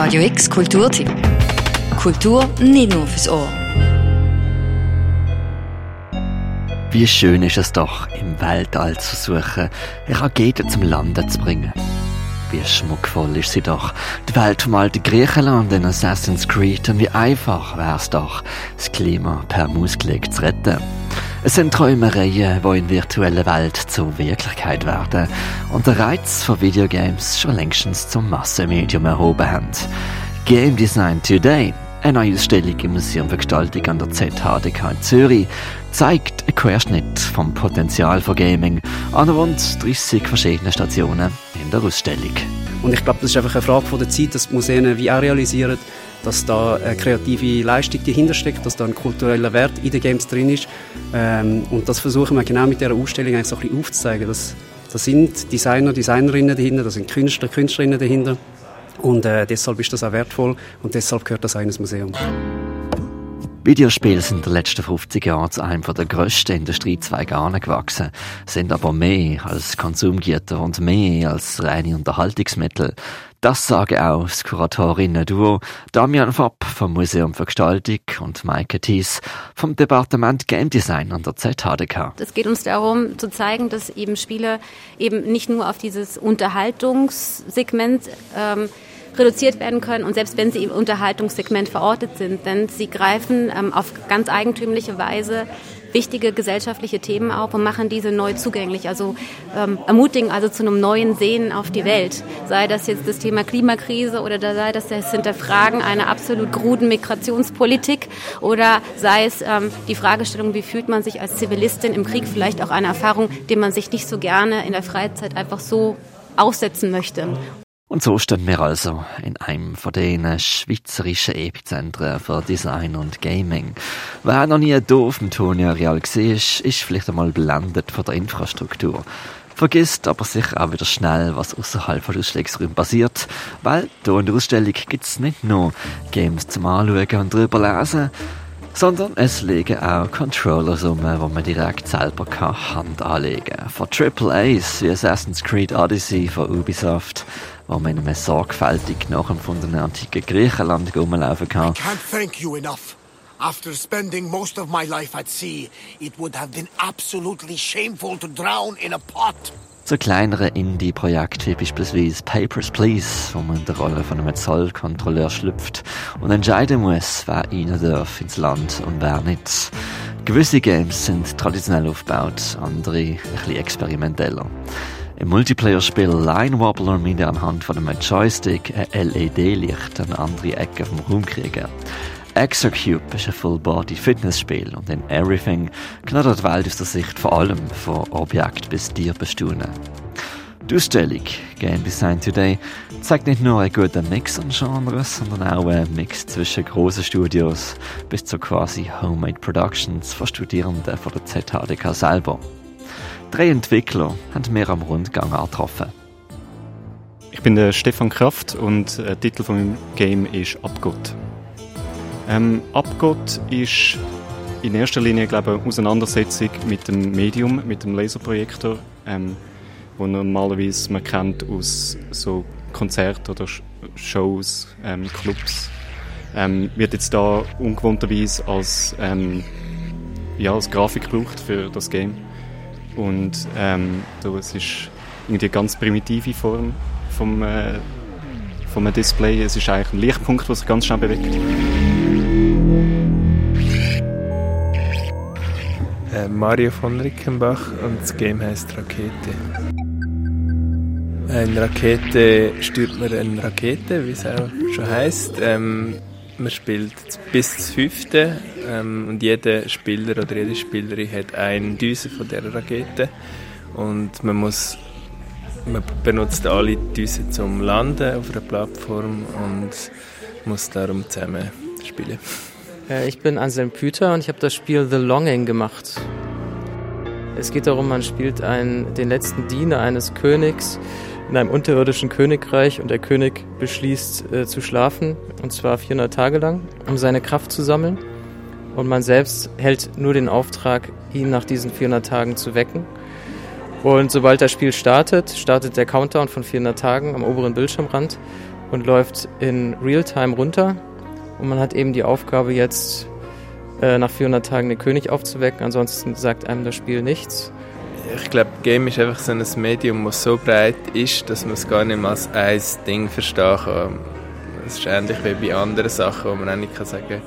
Radio X Kulturtipp. Kultur nicht nur fürs Ohr. Wie schön ist es doch, im Weltall zu suchen, eine Rakete zum Landen zu bringen. Wie schmuckvoll ist sie doch, die Welt vom alten Griechenland in Assassin's Creed und wie einfach wär's doch, das Klima per Mausklick zu retten. Es sind Träumereien, die in virtueller Welt zur Wirklichkeit werden und der Reiz von Videogames schon längstens zum Massenmedium erhoben haben. Game Design Today eine neue Ausstellung im Museum für Gestaltung an der ZHDK in Zürich zeigt einen Querschnitt vom Potenzial von Gaming an rund 30 verschiedenen Stationen in der Ausstellung. Und ich glaube, das ist einfach eine Frage von der Zeit, dass die Museen wie auch realisieren, dass da eine kreative Leistung dahinter steckt, dass da ein kultureller Wert in den Games drin ist. Ähm, und das versuchen wir genau mit dieser Ausstellung eigentlich so ein bisschen aufzuzeigen. Dass, da sind Designer, Designerinnen dahinter, da sind Künstler, Künstlerinnen dahinter. Und äh, deshalb ist das auch wertvoll und deshalb gehört das auch in ein Museum. Videospiele sind in den letzten 50 Jahren zu einem der grössten Industriezweige gewachsen, sind aber mehr als Konsumgüter und mehr als reine Unterhaltungsmittel. Das sagen auch das Kuratorinnen-Duo Damian Fopp vom Museum für Gestaltung und Maike Thies vom Departement Game Design an der ZHDK. Es geht uns darum zu zeigen, dass eben Spiele eben nicht nur auf dieses Unterhaltungssegment ähm, reduziert werden können und selbst wenn sie im Unterhaltungssegment verortet sind, denn sie greifen ähm, auf ganz eigentümliche Weise wichtige gesellschaftliche Themen auf und machen diese neu zugänglich, also ähm, ermutigen also zu einem neuen Sehen auf die Welt. Sei das jetzt das Thema Klimakrise oder sei das das Hinterfragen einer absolut kruden Migrationspolitik oder sei es ähm, die Fragestellung, wie fühlt man sich als Zivilistin im Krieg, vielleicht auch eine Erfahrung, die man sich nicht so gerne in der Freizeit einfach so aussetzen möchte. Und so stehen wir also in einem von den schweizerischen Epizentren für Design und Gaming. Wer noch nie auf dem Tonia Real gesehen ist, vielleicht einmal blendet von der Infrastruktur. Vergisst aber sicher auch wieder schnell, was außerhalb von Ausschlägsräumen passiert, weil hier in der Ausstellung gibt's nicht nur Games zum Anschauen und drüber lesen, sondern es liegen auch Controllers um, wo man direkt selber kann Hand anlegen kann. Von AAAs wie Assassin's Creed Odyssey von Ubisoft wo man in einem sorgfältig nachempfundenen antiken Griechenland rumlaufen kann. I can't thank you enough. After spending most of my life at sea, it would have been absolutely shameful to drown in a pot. Zu kleineren Indie-Projekten wie beispielsweise Papers, Please, wo man in der Rolle von einem Zollkontrolleur schlüpft und entscheiden muss, wer rein darf ins Land und wer nicht. Gewisse Games sind traditionell aufgebaut, andere ein bisschen experimenteller. Im Multiplayer-Spiel Line Wobbler müsst ihr anhand von einem Joystick ein LED-Licht an andere Ecken vom Raum kriegen. Exocube ist ein Full-Body-Fitnessspiel und in Everything knattert die Welt aus der Sicht vor allem von Objekt bis Tier bestaunen. Die Ausstellung Game Design Today zeigt nicht nur einen guten Mix an Genres, sondern auch einen Mix zwischen grossen Studios bis zu quasi Homemade Productions von Studierenden von der ZHDK selber. Drei Entwickler haben wir am Rundgang getroffen. Ich bin der Stefan Kraft und der Titel von meinem Game ist Abgott. Ähm, Abgott ist in erster Linie glaube ich, eine Auseinandersetzung mit dem Medium, mit dem Laserprojektor, ähm, wo normalerweise man kennt aus so Konzerten oder Shows, ähm, Clubs. Ähm, wird jetzt da ungewohnterweise als, ähm, ja, als Grafik gebraucht für das Game. Und ähm, es ist irgendwie eine ganz primitive Form vom, äh, vom Display. Es ist eigentlich ein Lichtpunkt, der sich ganz schnell bewegt. Äh, Mario von Rickenbach und das Game heißt Rakete. Eine Rakete steuert man eine Rakete, wie es auch schon heißt. Ähm, man spielt bis zum fünfte ähm, und jeder Spieler oder jede Spielerin hat eine Düse von der Rakete und man muss man benutzt alle Düsen zum Landen auf einer Plattform und muss darum zusammen spielen. Äh, ich bin Anselm Püter und ich habe das Spiel The Longing gemacht. Es geht darum, man spielt einen, den letzten Diener eines Königs in einem unterirdischen Königreich und der König beschließt äh, zu schlafen und zwar 400 Tage lang, um seine Kraft zu sammeln. Und man selbst hält nur den Auftrag, ihn nach diesen 400 Tagen zu wecken. Und sobald das Spiel startet, startet der Countdown von 400 Tagen am oberen Bildschirmrand und läuft in Realtime runter. Und man hat eben die Aufgabe jetzt äh, nach 400 Tagen den König aufzuwecken, ansonsten sagt einem das Spiel nichts. Ich glaube, Game ist einfach so ein Medium, das so breit ist, dass man es gar nicht mehr als ein Ding verstehen kann. Es ist ähnlich wie bei anderen Sachen, wo man auch nicht sagen kann,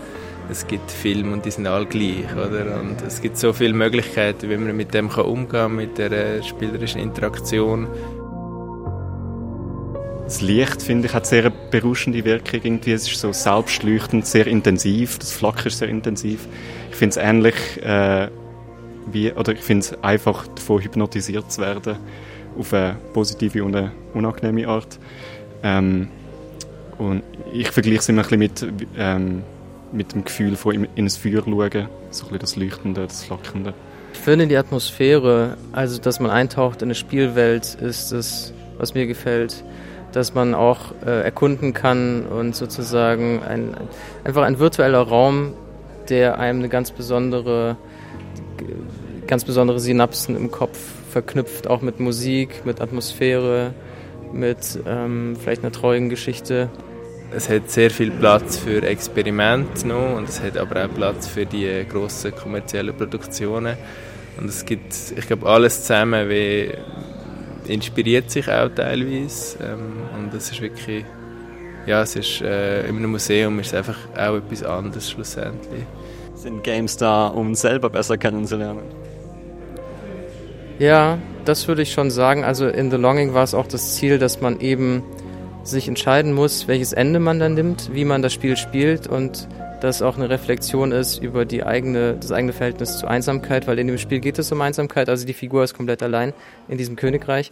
es gibt Filme und die sind alle gleich, oder? Und es gibt so viele Möglichkeiten, wie man mit dem kann umgehen kann, mit der spielerischen Interaktion. Das Licht, finde ich, hat sehr eine berauschende Wirkung. Irgendwie. Es ist so selbstleuchtend, sehr intensiv. Das Flacker ist sehr intensiv. Ich finde es ähnlich äh, wie, oder ich finde es einfach davon hypnotisiert zu werden auf eine positive und eine unangenehme Art. Ähm, und ich vergleiche es immer ein bisschen mit ähm, mit dem Gefühl von in ein Feuer schauen, so ein bisschen das Leuchtende, das Flackernde. Ich finde die Atmosphäre, also dass man eintaucht in eine Spielwelt, ist das, was mir gefällt. Dass man auch äh, erkunden kann und sozusagen ein, einfach ein virtueller Raum, der einem eine ganz besondere, ganz besondere Synapsen im Kopf verknüpft, auch mit Musik, mit Atmosphäre, mit ähm, vielleicht einer traurigen Geschichte es hat sehr viel Platz für Experimente noch und es hat aber auch Platz für die grossen kommerziellen Produktionen. Und es gibt, ich glaube, alles zusammen wie inspiriert sich auch teilweise ähm, und es ist wirklich, ja, es ist äh, in einem Museum ist es einfach auch etwas anderes schlussendlich. Sind Games da, um selber besser kennenzulernen? Ja, das würde ich schon sagen. Also in The Longing war es auch das Ziel, dass man eben sich entscheiden muss, welches Ende man dann nimmt, wie man das Spiel spielt und dass auch eine Reflexion ist über die eigene, das eigene Verhältnis zur Einsamkeit, weil in dem Spiel geht es um Einsamkeit, also die Figur ist komplett allein in diesem Königreich.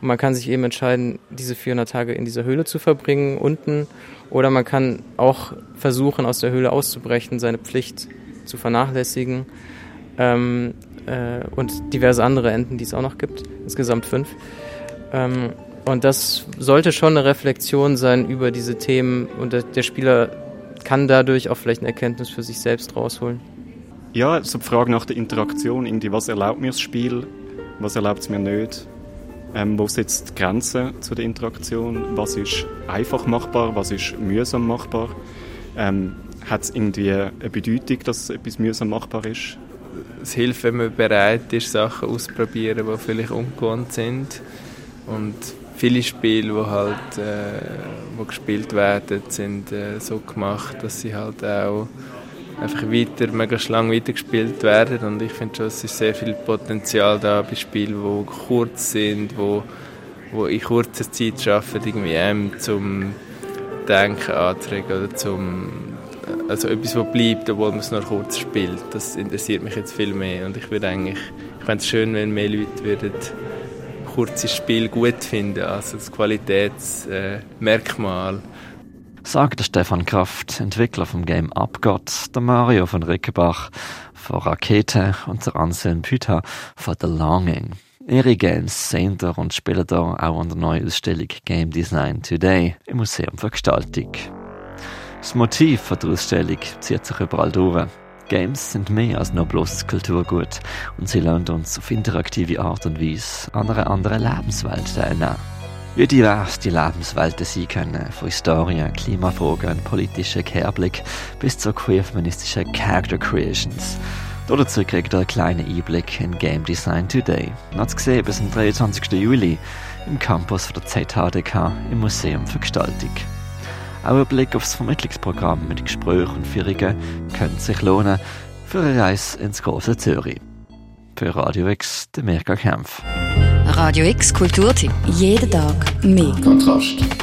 Und man kann sich eben entscheiden, diese 400 Tage in dieser Höhle zu verbringen, unten, oder man kann auch versuchen, aus der Höhle auszubrechen, seine Pflicht zu vernachlässigen. Ähm, äh, und diverse andere Enden, die es auch noch gibt, insgesamt fünf. Ähm, und das sollte schon eine Reflexion sein über diese Themen und der, Spieler kann dadurch auch vielleicht eine Erkenntnis für sich selbst rausholen. Ja, so die Frage nach der Interaktion, irgendwie, was erlaubt mir das Spiel, was erlaubt es mir nicht, ähm, wo setzt die Grenze zu der Interaktion, was ist einfach machbar, was ist mühsam machbar, ähm, hat es irgendwie eine Bedeutung, dass etwas mühsam machbar ist? Es hilft, wenn man bereit ist, Sachen auszuprobieren, die vielleicht ungewohnt sind. Und viele Spiele, die halt äh, wo gespielt werden, sind äh, so gemacht, dass sie halt auch einfach weiter, möglichst lang weitergespielt werden. Und ich finde schon, es ist sehr viel Potenzial da bei Spielen, die kurz sind, wo, wo in kurzer Zeit schaffen, irgendwie zum Denken anzuregen oder zum also etwas, was bleibt, obwohl man es nur kurz spielt. Das interessiert mich jetzt viel mehr und ich würde eigentlich, ich fände es schön, wenn mehr Leute würden kurzes Spiel gut finden, also das Qualitätsmerkmal. Äh, Sagt Stefan Kraft, Entwickler vom Game Abgott, der Mario von Rickenbach von Rakete und der Anselm Püter von The Longing. Ihre Games sehen und spielen ihr auch an der neuen Ausstellung Game Design Today im Museum für Gestaltung. Das Motiv der Ausstellung zieht sich überall durch. Games sind mehr als nur bloßes Kulturgut und sie lernen uns auf interaktive Art und Weise an einer anderen Lebenswelt teilnehmen. Wie divers die Lebenswelten sein können, von Historien, Klimafragen, politischen Kehrblick bis zu queer-feministischen Character Creations. Dazu kriegt ihr einen kleinen Einblick in Game Design Today. Noch zu sehen bis zum 23. Juli im Campus der ZHDK im Museum für Gestaltung. Auch ein Blick aufs Vermittlungsprogramm mit Gesprächen und Führungen könnte sich lohnen für eine Reise ins große Zürich. Für Radio X, der Mirka Kempf. Radio X Kulturtipp. Jeden Tag mehr. Kontrast.